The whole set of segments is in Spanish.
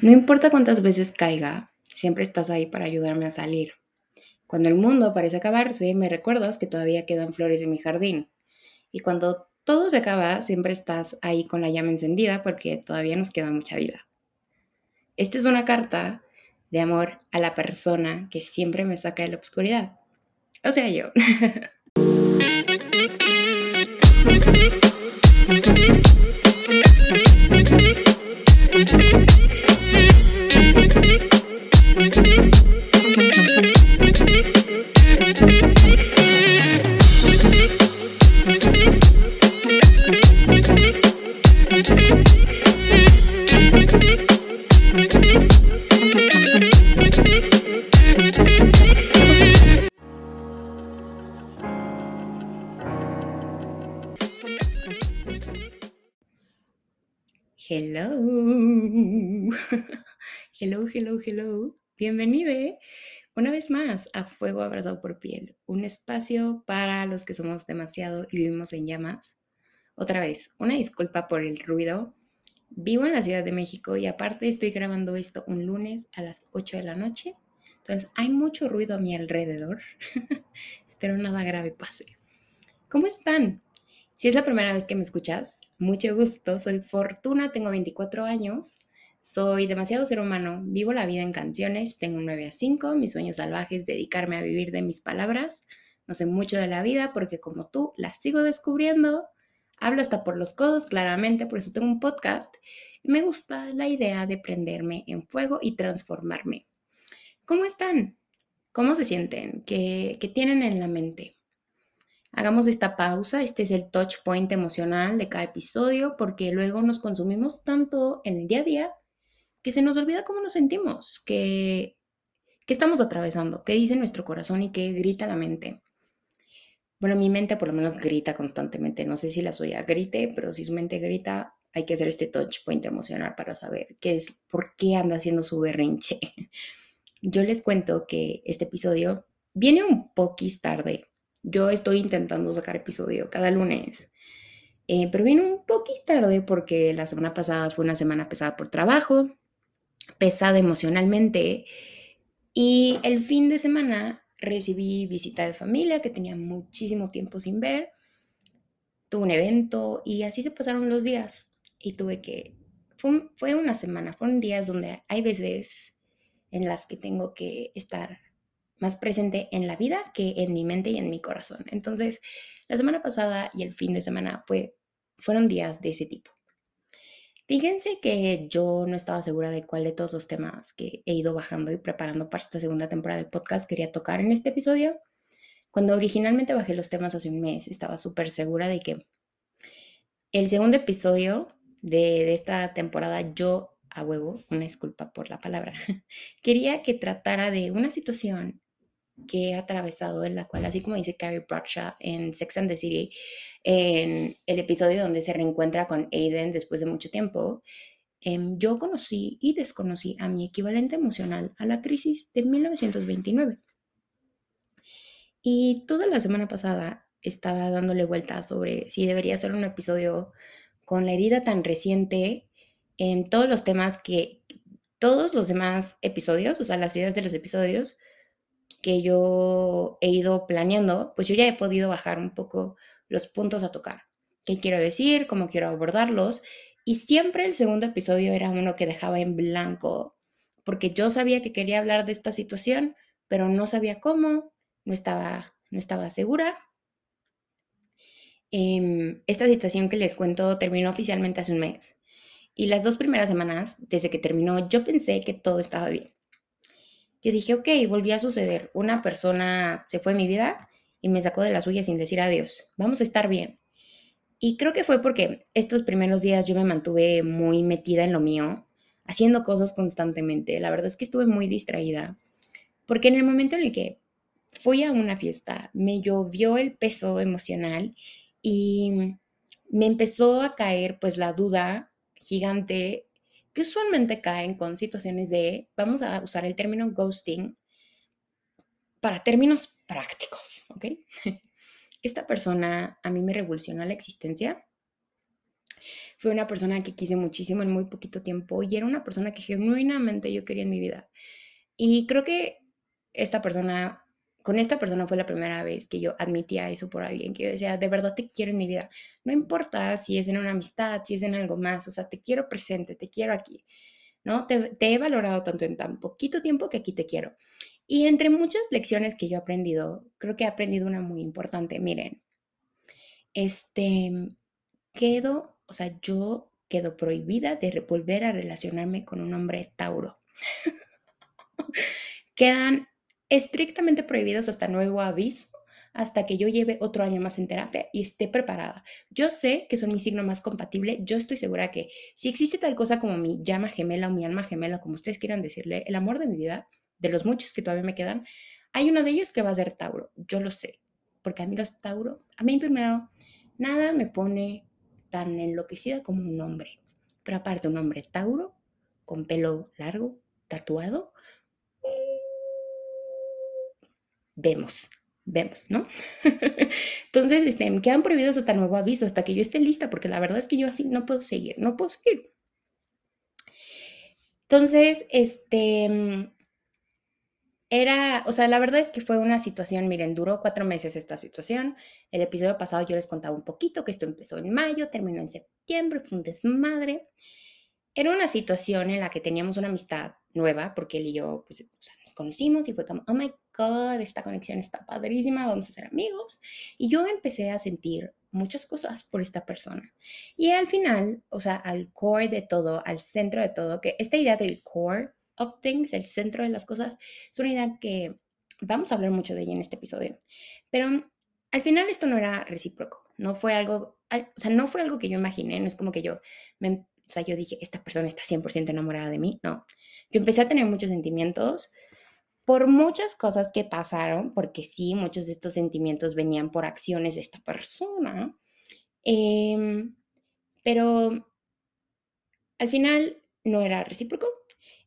No importa cuántas veces caiga, siempre estás ahí para ayudarme a salir. Cuando el mundo parece acabarse, me recuerdas que todavía quedan flores en mi jardín. Y cuando todo se acaba, siempre estás ahí con la llama encendida porque todavía nos queda mucha vida. Esta es una carta de amor a la persona que siempre me saca de la oscuridad. O sea, yo. Hello. Hello, hello, hello. Bienvenido una vez más a Fuego Abrazado por Piel, un espacio para los que somos demasiado y vivimos en llamas. Otra vez, una disculpa por el ruido. Vivo en la Ciudad de México y aparte estoy grabando esto un lunes a las 8 de la noche. Entonces hay mucho ruido a mi alrededor. Espero nada grave pase. ¿Cómo están? Si es la primera vez que me escuchas, mucho gusto, soy Fortuna, tengo 24 años, soy demasiado ser humano, vivo la vida en canciones, tengo un 9 a 5, mis sueños salvajes, dedicarme a vivir de mis palabras, no sé mucho de la vida porque como tú las sigo descubriendo, hablo hasta por los codos claramente, por eso tengo un podcast me gusta la idea de prenderme en fuego y transformarme. ¿Cómo están? ¿Cómo se sienten? ¿Qué, qué tienen en la mente? Hagamos esta pausa, este es el touch point emocional de cada episodio, porque luego nos consumimos tanto en el día a día que se nos olvida cómo nos sentimos, qué estamos atravesando, qué dice nuestro corazón y qué grita la mente. Bueno, mi mente por lo menos grita constantemente, no sé si la suya grite, pero si su mente grita, hay que hacer este touch point emocional para saber qué es, por qué anda haciendo su berrinche. Yo les cuento que este episodio viene un poquis tarde, yo estoy intentando sacar episodio cada lunes. Eh, pero vino un poquito tarde porque la semana pasada fue una semana pesada por trabajo, pesada emocionalmente. Y el fin de semana recibí visita de familia que tenía muchísimo tiempo sin ver. Tuve un evento y así se pasaron los días. Y tuve que... Fue, fue una semana, fueron días donde hay veces en las que tengo que estar más presente en la vida que en mi mente y en mi corazón. Entonces, la semana pasada y el fin de semana fue, fueron días de ese tipo. Fíjense que yo no estaba segura de cuál de todos los temas que he ido bajando y preparando para esta segunda temporada del podcast quería tocar en este episodio. Cuando originalmente bajé los temas hace un mes, estaba súper segura de que el segundo episodio de, de esta temporada yo a huevo, una disculpa por la palabra, quería que tratara de una situación que he atravesado, en la cual, así como dice Carrie Bradshaw en Sex and the City, en el episodio donde se reencuentra con Aiden después de mucho tiempo, em, yo conocí y desconocí a mi equivalente emocional a la crisis de 1929. Y toda la semana pasada estaba dándole vueltas sobre si debería ser un episodio con la herida tan reciente en todos los temas que todos los demás episodios, o sea, las ideas de los episodios, que yo he ido planeando, pues yo ya he podido bajar un poco los puntos a tocar. ¿Qué quiero decir? ¿Cómo quiero abordarlos? Y siempre el segundo episodio era uno que dejaba en blanco, porque yo sabía que quería hablar de esta situación, pero no sabía cómo, no estaba, no estaba segura. Em, esta situación que les cuento terminó oficialmente hace un mes. Y las dos primeras semanas, desde que terminó, yo pensé que todo estaba bien yo dije, ok, volvió a suceder. Una persona se fue de mi vida y me sacó de la suya sin decir adiós. Vamos a estar bien. Y creo que fue porque estos primeros días yo me mantuve muy metida en lo mío, haciendo cosas constantemente. La verdad es que estuve muy distraída. Porque en el momento en el que fui a una fiesta, me llovió el peso emocional y me empezó a caer pues la duda gigante que usualmente caen con situaciones de, vamos a usar el término ghosting para términos prácticos, ¿ok? Esta persona a mí me revolucionó la existencia. fue una persona que quise muchísimo en muy poquito tiempo y era una persona que genuinamente yo quería en mi vida. Y creo que esta persona, con esta persona fue la primera vez que yo admitía eso por alguien, que yo decía, de verdad te quiero en mi vida. No importa si es en una amistad, si es en algo más, o sea, te quiero presente, te quiero aquí, ¿no? Te, te he valorado tanto en tan poquito tiempo que aquí te quiero. Y entre muchas lecciones que yo he aprendido, creo que he aprendido una muy importante. Miren, este, quedo, o sea, yo quedo prohibida de volver a relacionarme con un hombre Tauro. Quedan estrictamente prohibidos hasta nuevo aviso, hasta que yo lleve otro año más en terapia y esté preparada. Yo sé que son mi signo más compatible, yo estoy segura que si existe tal cosa como mi llama gemela o mi alma gemela, como ustedes quieran decirle, el amor de mi vida, de los muchos que todavía me quedan, hay uno de ellos que va a ser Tauro, yo lo sé, porque a mí los Tauro, a mí primero, nada me pone tan enloquecida como un hombre, pero aparte un hombre Tauro, con pelo largo, tatuado, vemos, vemos, ¿no? Entonces, este, me quedan prohibidos hasta nuevo aviso, hasta que yo esté lista, porque la verdad es que yo así no puedo seguir, no puedo seguir. Entonces, este, era, o sea, la verdad es que fue una situación, miren, duró cuatro meses esta situación. El episodio pasado yo les contaba un poquito que esto empezó en mayo, terminó en septiembre, fue un desmadre. Era una situación en la que teníamos una amistad nueva, porque él y yo, pues, nos conocimos y fue como, oh my God, esta conexión está padrísima, vamos a ser amigos. Y yo empecé a sentir muchas cosas por esta persona. Y al final, o sea, al core de todo, al centro de todo, que esta idea del core of things, el centro de las cosas, es una idea que vamos a hablar mucho de ella en este episodio. Pero al final esto no era recíproco, no fue algo, o sea, no fue algo que yo imaginé, no es como que yo, me, o sea, yo dije, esta persona está 100% enamorada de mí, no. Yo empecé a tener muchos sentimientos, por muchas cosas que pasaron, porque sí, muchos de estos sentimientos venían por acciones de esta persona, em, pero al final no era recíproco.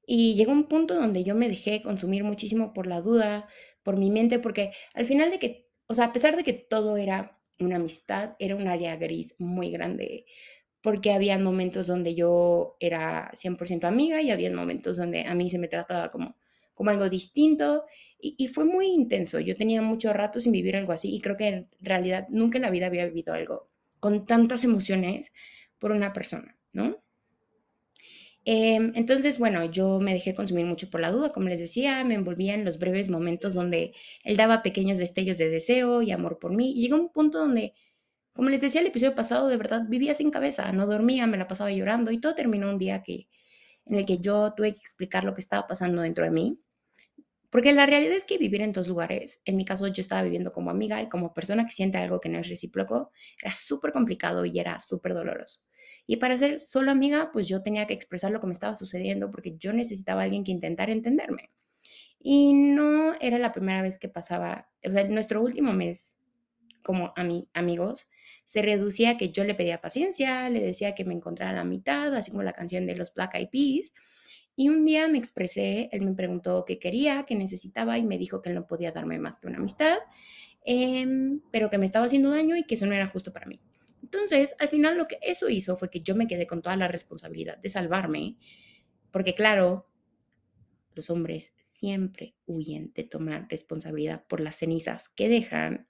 Y llegó un punto donde yo me dejé consumir muchísimo por la duda, por mi mente, porque al final de que, o sea, a pesar de que todo era una amistad, era un área gris muy grande, porque había momentos donde yo era 100% amiga y había momentos donde a mí se me trataba como como algo distinto y, fue muy intenso. Yo tenía mucho rato sin vivir algo así y creo que en realidad nunca en la vida había vivido algo con tantas emociones por una persona, ¿no? Em, entonces, bueno, yo me dejé consumir mucho por la duda, como les decía, me envolvía en los breves momentos donde él daba pequeños destellos de deseo y amor por mí. Y llegó un punto donde, como les decía el episodio pasado, de verdad vivía sin cabeza, no dormía, me la pasaba llorando y todo terminó un día que, en el que yo tuve que explicar lo que estaba pasando dentro de mí. Porque la realidad es que vivir en dos lugares, en mi caso yo estaba viviendo como amiga y como persona que siente algo que no es recíproco, era súper complicado y era súper doloroso. Y para ser solo amiga, pues yo tenía que expresar lo que me estaba sucediendo porque yo necesitaba a alguien que intentara entenderme. Y no era la primera vez que pasaba, o sea, nuestro último mes como amigos se reducía a que yo le pedía paciencia, le decía que me encontrara la mitad, así como la canción de los Black Eyed Peas, y un día me expresé, él me preguntó qué quería, qué necesitaba y me dijo que él no podía darme más que una amistad, em, pero que me estaba haciendo daño y que eso no era justo para mí. Entonces, al final lo que eso hizo fue que yo me quedé con toda la responsabilidad de salvarme, porque claro, los hombres siempre huyen de tomar responsabilidad por las cenizas que dejan.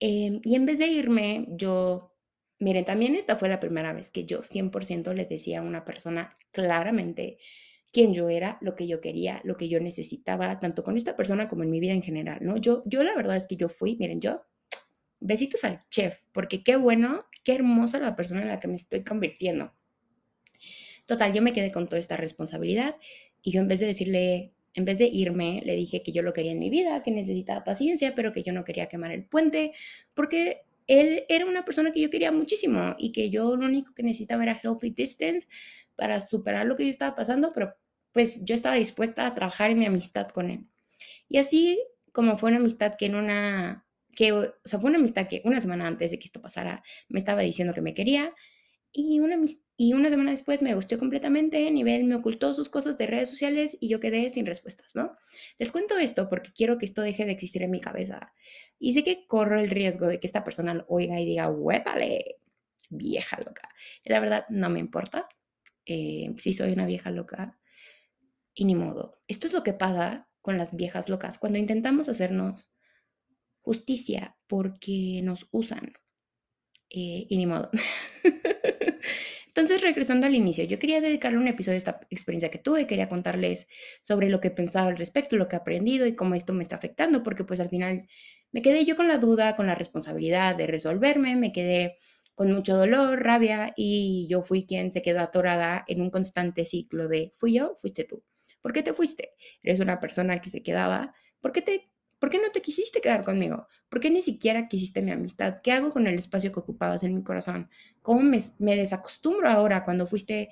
Em, y en vez de irme, yo Miren, también esta fue la primera vez que yo 100% le decía a una persona claramente quién yo era, lo que yo quería, lo que yo necesitaba, tanto con esta persona como en mi vida en general, ¿no? Yo, yo la verdad es que yo fui, miren, yo, besitos al chef, porque qué bueno, qué hermosa la persona en la que me estoy convirtiendo. Total, yo me quedé con toda esta responsabilidad y yo en vez de decirle, en vez de irme, le dije que yo lo quería en mi vida, que necesitaba paciencia, pero que yo no quería quemar el puente, porque él era una persona que yo quería muchísimo y que yo lo único que necesitaba era healthy distance para superar lo que yo estaba pasando, pero pues yo estaba dispuesta a trabajar en mi amistad con él. Y así como fue una amistad que en una, que, o sea, fue una amistad que una semana antes de que esto pasara me estaba diciendo que me quería y una, y una semana después me gustó completamente, nivel me ocultó sus cosas de redes sociales y yo quedé sin respuestas, ¿no? Les cuento esto porque quiero que esto deje de existir en mi cabeza. Y sé que corro el riesgo de que esta persona lo oiga y diga, huépale, vieja loca. La verdad, no me importa. Eh, si soy una vieja loca. Y ni modo. Esto es lo que pasa con las viejas locas. Cuando intentamos hacernos justicia porque nos usan. Eh, y ni modo. Entonces, regresando al inicio, yo quería dedicarle un episodio a esta experiencia que tuve, quería contarles sobre lo que pensaba al respecto, lo que he aprendido y cómo esto me está afectando, porque pues al final me quedé yo con la duda, con la responsabilidad de resolverme, me quedé con mucho dolor, rabia y yo fui quien se quedó atorada en un constante ciclo de fui yo, fuiste tú. ¿Por qué te fuiste? Eres una persona que se quedaba. ¿Por qué te ¿Por qué no te quisiste quedar conmigo? ¿Por qué ni siquiera quisiste mi amistad? ¿Qué hago con el espacio que ocupabas en mi corazón? ¿Cómo me, desacostumbro ahora cuando fuiste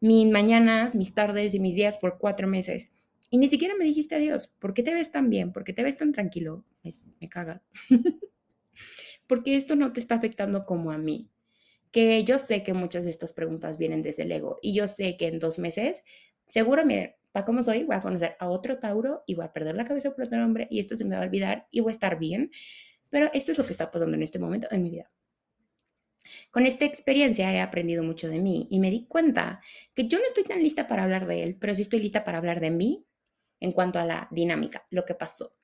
mis mañanas, mis tardes y mis días por cuatro meses? Y ni siquiera me dijiste adiós. ¿Por qué te ves tan bien? ¿Por qué te ves tan tranquilo? Me, me cagas. Porque esto no te está afectando como a mí. Que yo sé que muchas de estas preguntas vienen desde el ego. Y yo sé que en dos meses, seguro, miren, como soy, voy a conocer a otro Tauro y voy a perder la cabeza por otro hombre y esto se me va a olvidar y voy a estar bien. Pero esto es lo que está pasando en este momento en mi vida. Con esta experiencia he aprendido mucho de mí y me di cuenta que yo no estoy tan lista para hablar de él, pero sí estoy lista para hablar de mí en cuanto a la dinámica, lo que pasó.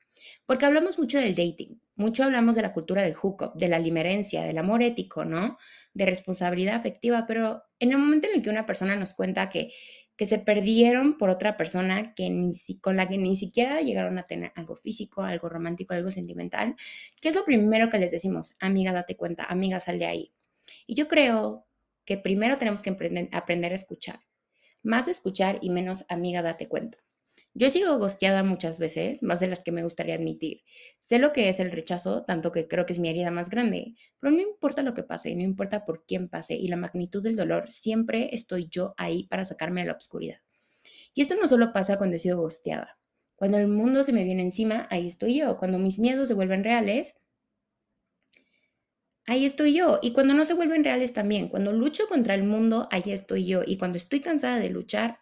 Porque hablamos mucho del dating, mucho hablamos de la cultura del hookup, de la limerencia, del amor ético, ¿no? De responsabilidad afectiva, pero en el momento en el que una persona nos cuenta que que se perdieron por otra persona que ni, con la que ni siquiera llegaron a tener algo físico, algo romántico, algo sentimental, ¿qué es lo primero que les decimos? Amiga, date cuenta, amiga, sal de ahí. Y yo creo que primero tenemos que aprender a escuchar. Más escuchar y menos amiga, date cuenta. Yo he sido gosteada muchas veces, más de las que me gustaría admitir. Sé lo que es el rechazo, tanto que creo que es mi herida más grande, pero no importa lo que pase, no importa por quién pase y la magnitud del dolor, siempre estoy yo ahí para sacarme a la oscuridad. Y esto no solo pasa cuando he sido gosteada. Cuando el mundo se me viene encima, ahí estoy yo. Cuando mis miedos se vuelven reales, ahí estoy yo. Y cuando no se vuelven reales también. Cuando lucho contra el mundo, ahí estoy yo. Y cuando estoy cansada de luchar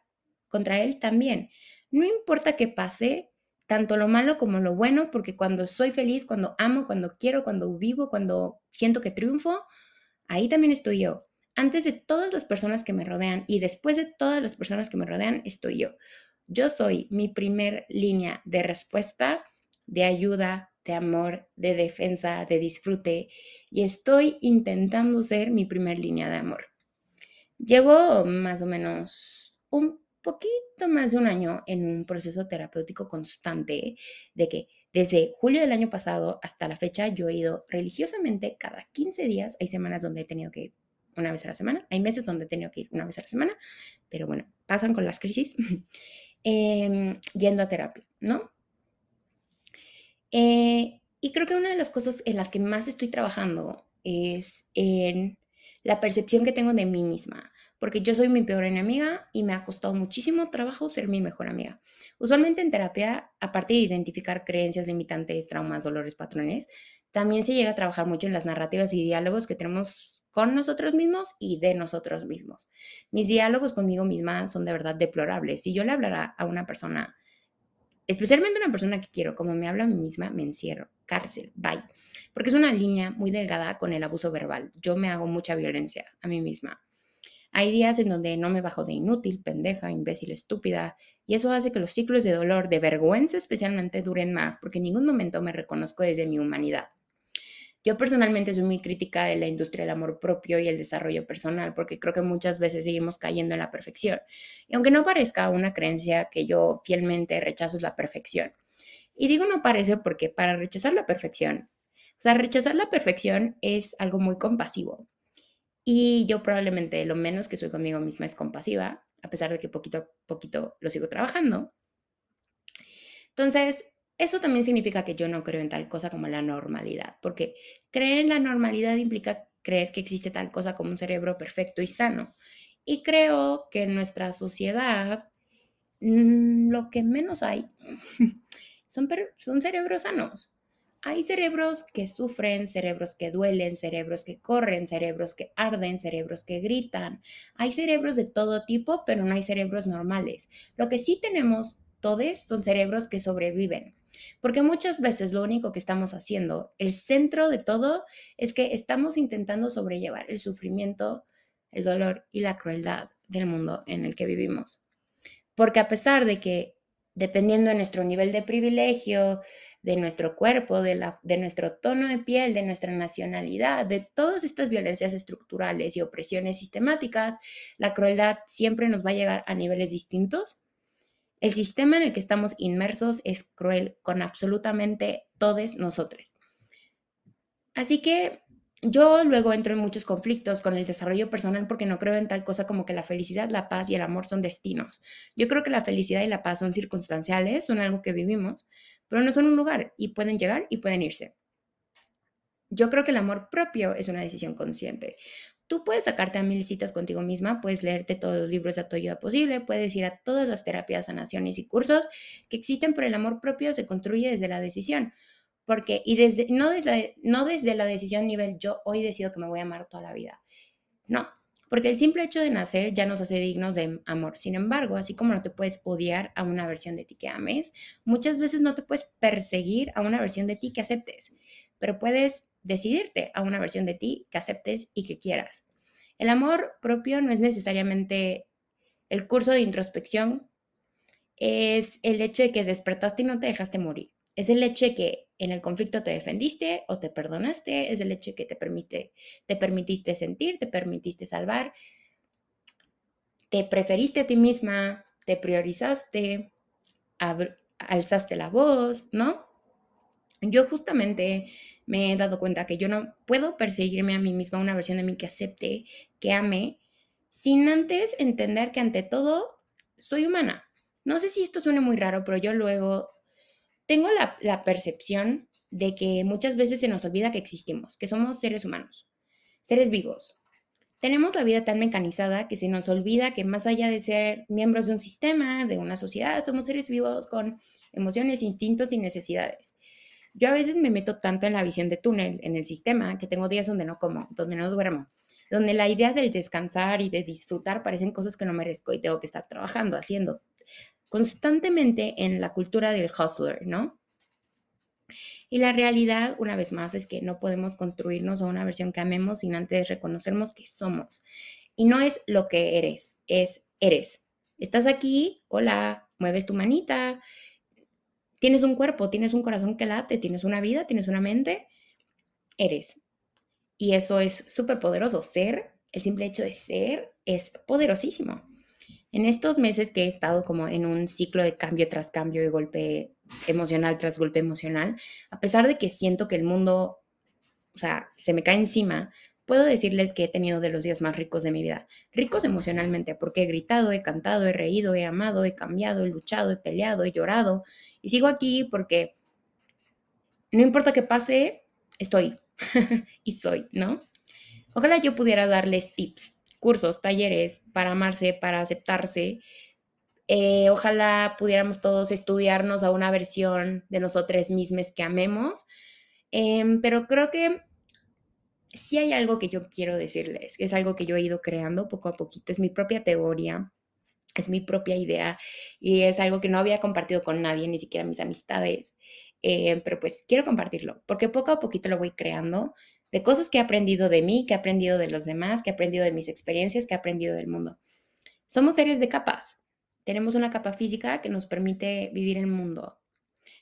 contra él también. No importa qué pase, tanto lo malo como lo bueno, porque cuando soy feliz, cuando amo, cuando quiero, cuando vivo, cuando siento que triunfo, ahí también estoy yo. Antes de todas las personas que me rodean y después de todas las personas que me rodean, estoy yo. Yo soy mi primer línea de respuesta, de ayuda, de amor, de defensa, de disfrute y estoy intentando ser mi primer línea de amor. Llevo más o menos un poquito más de un año en un proceso terapéutico constante de que desde julio del año pasado hasta la fecha yo he ido religiosamente cada 15 días. Hay semanas donde he tenido que ir una vez a la semana, hay meses donde he tenido que ir una vez a la semana, pero bueno, pasan con las crisis, em, yendo a terapia, ¿no? Eh, y creo que una de las cosas en las que más estoy trabajando es en la percepción que tengo de mí misma porque yo soy mi peor enemiga y me ha costado muchísimo trabajo ser mi mejor amiga. Usualmente en terapia, aparte de identificar creencias limitantes, traumas, dolores, patrones, también se llega a trabajar mucho en las narrativas y diálogos que tenemos con nosotros mismos y de nosotros mismos. Mis diálogos conmigo misma son de verdad deplorables. Si yo le hablara a una persona, especialmente a una persona que quiero, como me habla a mí misma, me encierro. Cárcel, bye. Porque es una línea muy delgada con el abuso verbal. Yo me hago mucha violencia a mí misma. Hay días en donde no me bajo de inútil, pendeja, imbécil, estúpida, y eso hace que los ciclos de dolor, de vergüenza especialmente, duren más, porque en ningún momento me reconozco desde mi humanidad. Yo personalmente soy muy crítica de la industria del amor propio y el desarrollo personal, porque creo que muchas veces seguimos cayendo en la perfección. Y aunque no parezca una creencia que yo fielmente rechazo es la perfección. Y digo no parece porque para rechazar la perfección, o sea, rechazar la perfección es algo muy compasivo. Y yo probablemente lo menos que soy conmigo misma es compasiva, a pesar de que poquito a poquito lo sigo trabajando. Entonces, eso también significa que yo no creo en tal cosa como la normalidad, porque creer en la normalidad implica creer que existe tal cosa como un cerebro perfecto y sano. Y creo que en nuestra sociedad mm, lo que menos hay son, son cerebros sanos. Hay cerebros que sufren, cerebros que duelen, cerebros que corren, cerebros que arden, cerebros que gritan. Hay cerebros de todo tipo, pero no hay cerebros normales. Lo que sí tenemos todos son cerebros que sobreviven. Porque muchas veces lo único que estamos haciendo, el centro de todo, es que estamos intentando sobrellevar el sufrimiento, el dolor y la crueldad del mundo en el que vivimos. Porque a pesar de que, dependiendo de nuestro nivel de privilegio, de nuestro cuerpo, de, la, de nuestro tono de piel, de nuestra nacionalidad, de todas estas violencias estructurales y opresiones sistemáticas, la crueldad siempre nos va a llegar a niveles distintos. El sistema en el que estamos inmersos es cruel con absolutamente todos nosotros. Así que yo luego entro en muchos conflictos con el desarrollo personal porque no creo en tal cosa como que la felicidad, la paz y el amor son destinos. Yo creo que la felicidad y la paz son circunstanciales, son algo que vivimos, pero no son un lugar y pueden llegar y pueden irse. Yo creo que el amor propio es una decisión consciente. Tú puedes sacarte a mil citas contigo misma, puedes leerte todos los libros de tu ayuda posible, puedes ir a todas las terapias, sanaciones y cursos que existen, pero el amor propio se construye desde la decisión. Porque, y desde, no, desde, no desde la decisión nivel yo hoy decido que me voy a amar toda la vida. No, porque el simple hecho de nacer ya nos hace dignos de amor. Sin embargo, así como no te puedes odiar a una versión de ti que ames, muchas veces no te puedes perseguir a una versión de ti que aceptes, pero puedes decidirte a una versión de ti que aceptes y que quieras. El amor propio no es necesariamente el curso de introspección, es el hecho de que despertaste y no te dejaste morir. Es el hecho de que en el conflicto te defendiste o te perdonaste, es el hecho que te, permite, te permitiste sentir, te permitiste salvar, te preferiste a ti misma, te priorizaste, alzaste la voz, ¿no? Yo justamente me he dado cuenta que yo no puedo perseguirme a mí misma una versión de mí que acepte, que ame, sin antes entender que ante todo soy humana. No sé si esto suena muy raro, pero yo luego tengo la, percepción de que muchas veces se nos olvida que existimos, que somos seres humanos, seres vivos. Tenemos la vida tan mecanizada que se nos olvida que más allá de ser miembros de un sistema, de una sociedad, somos seres vivos con emociones, instintos y necesidades. Yo a veces me meto tanto en la visión de túnel, en el sistema, que tengo días donde no como, donde no duermo, donde la idea del descansar y de disfrutar parecen cosas que no merezco y tengo que estar trabajando, haciendo, constantemente en la cultura del hustler, ¿no? Y la realidad, una vez más, es que no podemos construirnos a una versión que amemos sin antes reconocernos que somos. Y no es lo que eres, es eres. Estás aquí, hola, mueves tu manita, tienes un cuerpo, tienes un corazón que late, tienes una vida, tienes una mente, eres. Y eso es súper poderoso. Ser, el simple hecho de ser, es poderosísimo. En estos meses que he estado como en un ciclo de cambio tras cambio, de golpe emocional tras golpe emocional, a pesar de que siento que el mundo, o sea, se me cae encima, puedo decirles que he tenido de los días más ricos de mi vida. Ricos emocionalmente, porque he gritado, he cantado, he reído, he amado, he cambiado, he luchado, he peleado, he llorado. Y sigo aquí porque no importa qué pase, estoy y soy, ¿no? Ojalá yo pudiera darles tips cursos, talleres para amarse, para aceptarse. Eh, ojalá pudiéramos todos estudiarnos a una versión de nosotros mismos que amemos. Em, pero creo que sí hay algo que yo quiero decirles, es algo que yo he ido creando poco a poquito, es mi propia teoría, es mi propia idea y es algo que no había compartido con nadie, ni siquiera mis amistades. Em, pero pues quiero compartirlo, porque poco a poquito lo voy creando de cosas que he aprendido de mí, que he aprendido de los demás, que he aprendido de mis experiencias, que he aprendido del mundo. Somos seres de capas. Tenemos una capa física que nos permite vivir el mundo.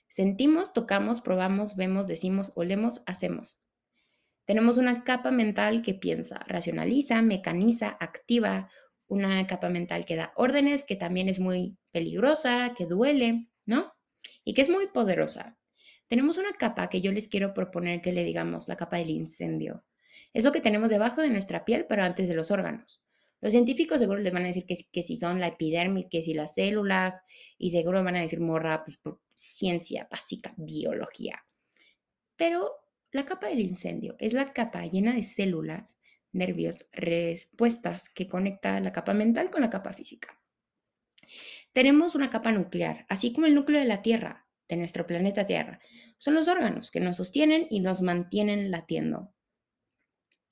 Sentimos, tocamos, probamos, vemos, decimos, olemos, hacemos. Tenemos una capa mental que piensa, racionaliza, mecaniza, activa, una capa mental que da órdenes, que también es muy peligrosa, que duele, ¿no? Y que es muy poderosa. Tenemos una capa que yo les quiero proponer que le digamos la capa del incendio. Es lo que tenemos debajo de nuestra piel, pero antes de los órganos. Los científicos seguro les van a decir que, si son la epidermis, que si las células, y seguro van a decir morra, pues por ciencia básica, biología. Pero la capa del incendio es la capa llena de células, nervios, respuestas que conecta la capa mental con la capa física. Tenemos una capa nuclear, así como el núcleo de la Tierra, de nuestro planeta Tierra. Son los órganos que nos sostienen y nos mantienen latiendo.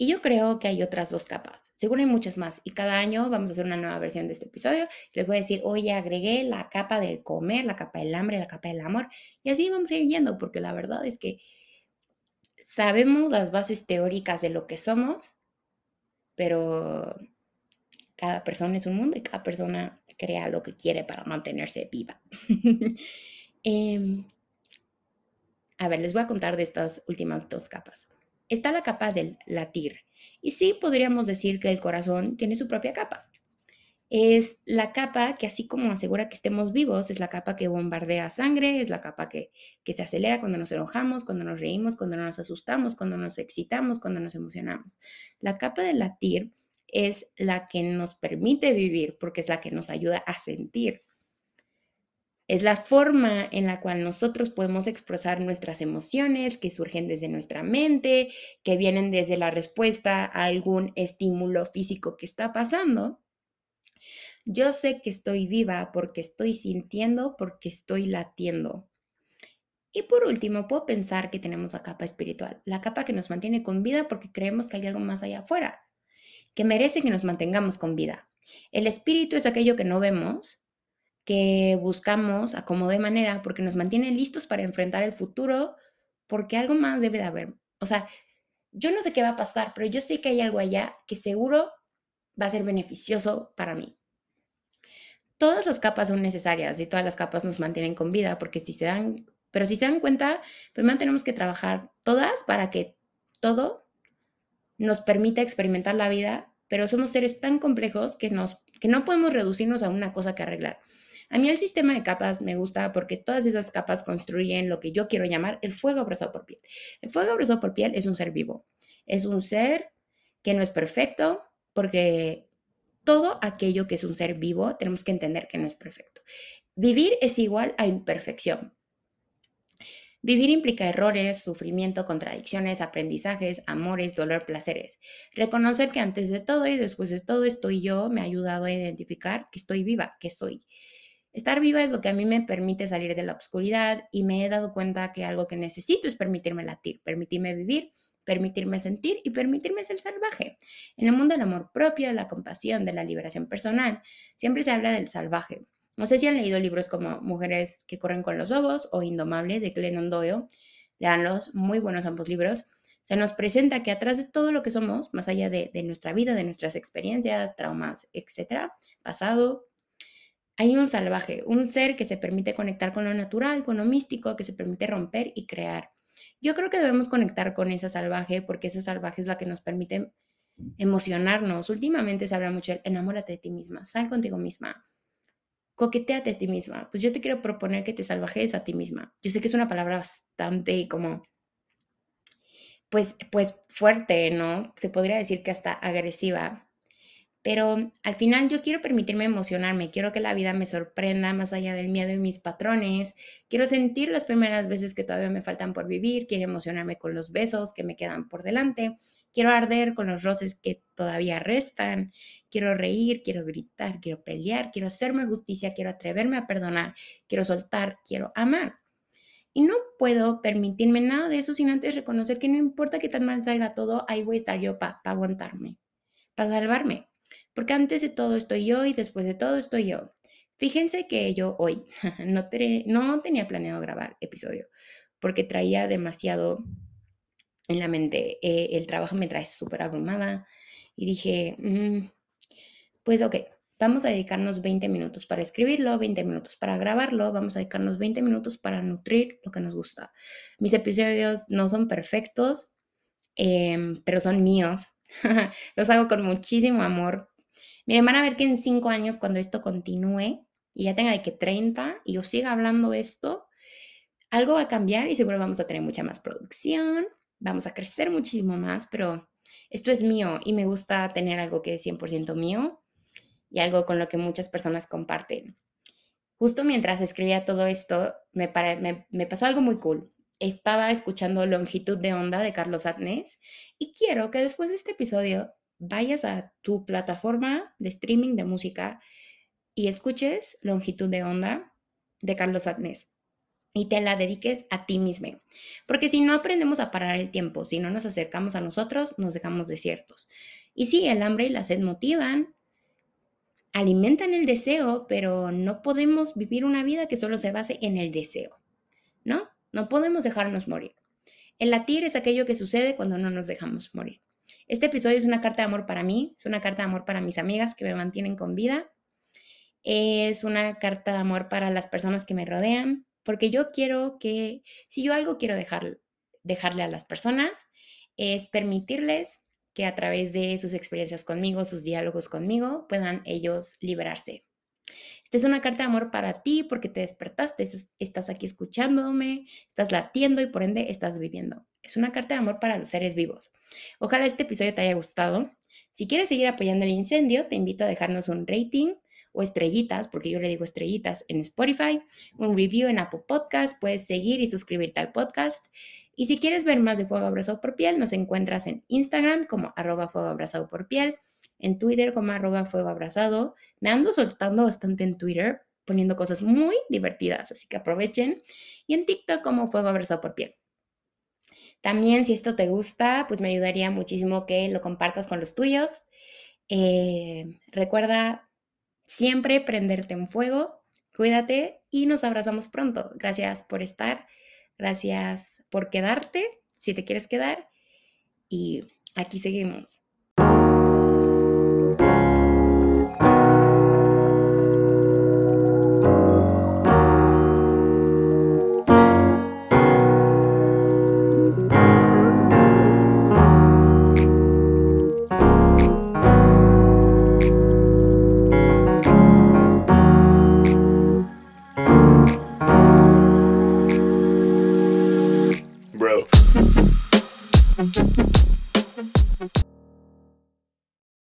Y yo creo que hay otras dos capas. Seguro hay muchas más. Y cada año vamos a hacer una nueva versión de este episodio. Les voy a decir, oye, agregué la capa del comer, la capa del hambre, la capa del amor. Y así vamos a ir yendo, porque la verdad es que sabemos las bases teóricas de lo que somos, pero cada persona es un mundo y cada persona crea lo que quiere para mantenerse viva. Em, a ver, les voy a contar de estas últimas dos capas está la capa del latir. Y sí podríamos decir que el corazón tiene su propia capa. Es la capa que así como asegura que estemos vivos, es la capa que bombardea sangre, es la capa que, que se acelera cuando nos enojamos, cuando nos reímos, cuando nos asustamos, cuando nos excitamos, cuando nos emocionamos. La capa del latir es la que nos permite vivir porque es la que nos ayuda a sentir. Es la forma en la cual nosotros podemos expresar nuestras emociones que surgen desde nuestra mente, que vienen desde la respuesta a algún estímulo físico que está pasando. Yo sé que estoy viva porque estoy sintiendo, porque estoy latiendo. Y por último, puedo pensar que tenemos la capa espiritual, la capa que nos mantiene con vida porque creemos que hay algo más allá afuera, que merece que nos mantengamos con vida. El espíritu es aquello que no vemos, que buscamos a como de manera porque nos mantiene listos para enfrentar el futuro, porque algo más debe de haber. O sea, yo no sé qué va a pasar, pero yo sé que hay algo allá que seguro va a ser beneficioso para mí. Todas las capas son necesarias y todas las capas nos mantienen con vida, porque si se dan, pero si se dan cuenta, primero tenemos que trabajar todas para que todo nos permita experimentar la vida, pero somos seres tan complejos que, nos, que no podemos reducirnos a una cosa que arreglar. A mí el sistema de capas me gusta porque todas esas capas construyen lo que yo quiero llamar el fuego abrazado por piel. El fuego abrazado por piel es un ser vivo, es un ser que no es perfecto porque todo aquello que es un ser vivo tenemos que entender que no es perfecto. Vivir es igual a imperfección. Vivir implica errores, sufrimiento, contradicciones, aprendizajes, amores, dolor, placeres. Reconocer que antes de todo y después de todo estoy yo me ha ayudado a identificar que estoy viva, que soy. Estar viva es lo que a mí me permite salir de la oscuridad y me he dado cuenta que algo que necesito es permitirme latir, permitirme vivir, permitirme sentir y permitirme ser salvaje. En el mundo del amor propio, de la compasión, de la liberación personal, siempre se habla del salvaje. No sé si han leído libros como Mujeres que corren con los lobos o Indomable de Glennon Doyle. Leanlos, muy buenos ambos libros. Se nos presenta que atrás de todo lo que somos, más allá de, de nuestra vida, de nuestras experiencias, traumas, etcétera, pasado, hay un salvaje, un ser que se permite conectar con lo natural, con lo místico, que se permite romper y crear. Yo creo que debemos conectar con esa salvaje porque esa salvaje es la que nos permite emocionarnos. Últimamente se habla mucho del enamórate de ti misma, sal contigo misma, coqueteate a ti misma. Pues yo te quiero proponer que te salvajes a ti misma. Yo sé que es una palabra bastante como, pues, pues fuerte, ¿no? Se podría decir que hasta agresiva, pero al final yo quiero permitirme emocionarme, quiero que la vida me sorprenda más allá del miedo y mis patrones, quiero sentir las primeras veces que todavía me faltan por vivir, quiero emocionarme con los besos que me quedan por delante, quiero arder con los roces que todavía restan, quiero reír, quiero gritar, quiero pelear, quiero hacerme justicia, quiero atreverme a perdonar, quiero soltar, quiero amar. Y no puedo permitirme nada de eso sin antes reconocer que no importa que tan mal salga todo, ahí voy a estar yo para aguantarme, para salvarme porque antes de todo estoy yo y después de todo estoy yo. Fíjense que yo hoy no, tenía planeado grabar episodio porque traía demasiado en la mente. Eh, el trabajo me trae súper abrumada y dije, mm, pues ok, vamos a dedicarnos 20 minutos para escribirlo, 20 minutos para grabarlo, vamos a dedicarnos 20 minutos para nutrir lo que nos gusta. Mis episodios no son perfectos, em, pero son míos. Los hago con muchísimo amor Miren, van a ver que en cinco años, cuando esto continúe y ya tenga de que 30 y yo siga hablando esto, algo va a cambiar y seguro vamos a tener mucha más producción, vamos a crecer muchísimo más, pero esto es mío y me gusta tener algo que es 100% mío y algo con lo que muchas personas comparten. Justo mientras escribía todo esto, me, me, pasó algo muy cool. Estaba escuchando Longitud de Onda de Carlos Atnes y quiero que después de este episodio vayas a tu plataforma de streaming de música y escuches Longitud de Onda de Carlos Agnés. y te la dediques a ti mismo. Porque si no aprendemos a parar el tiempo, si no nos acercamos a nosotros, nos dejamos desiertos. Y sí, el hambre y la sed motivan, alimentan el deseo, pero no podemos vivir una vida que solo se base en el deseo, ¿no? No podemos dejarnos morir. El latir es aquello que sucede cuando no nos dejamos morir. Este episodio es una carta de amor para mí, es una carta de amor para mis amigas que me mantienen con vida, es una carta de amor para las personas que me rodean, porque yo quiero que, si yo algo quiero dejar, dejarle a las personas, es permitirles que a través de sus experiencias conmigo, sus diálogos conmigo, puedan ellos liberarse. Esta es una carta de amor para ti porque te despertaste, estás aquí escuchándome, estás latiendo y por ende estás viviendo. Es una carta de amor para los seres vivos. Ojalá este episodio te haya gustado. Si quieres seguir apoyando el incendio, te invito a dejarnos un rating o estrellitas, porque yo le digo estrellitas en Spotify, un review en Apple Podcast, puedes seguir y suscribirte al podcast. Y si quieres ver más de Fuego Abrazado por Piel, nos encuentras en Instagram como arroba Fuego Abrazado por Piel, en Twitter como arroba Fuego Abrazado. Me ando soltando bastante en Twitter, poniendo cosas muy divertidas, así que aprovechen. Y en TikTok como Fuego Abrazado por Piel. También si esto te gusta, pues me ayudaría muchísimo que lo compartas con los tuyos. Eh, recuerda siempre prenderte en fuego. Cuídate y nos abrazamos pronto. Gracias por estar. Gracias por quedarte, si te quieres quedar. Y aquí seguimos.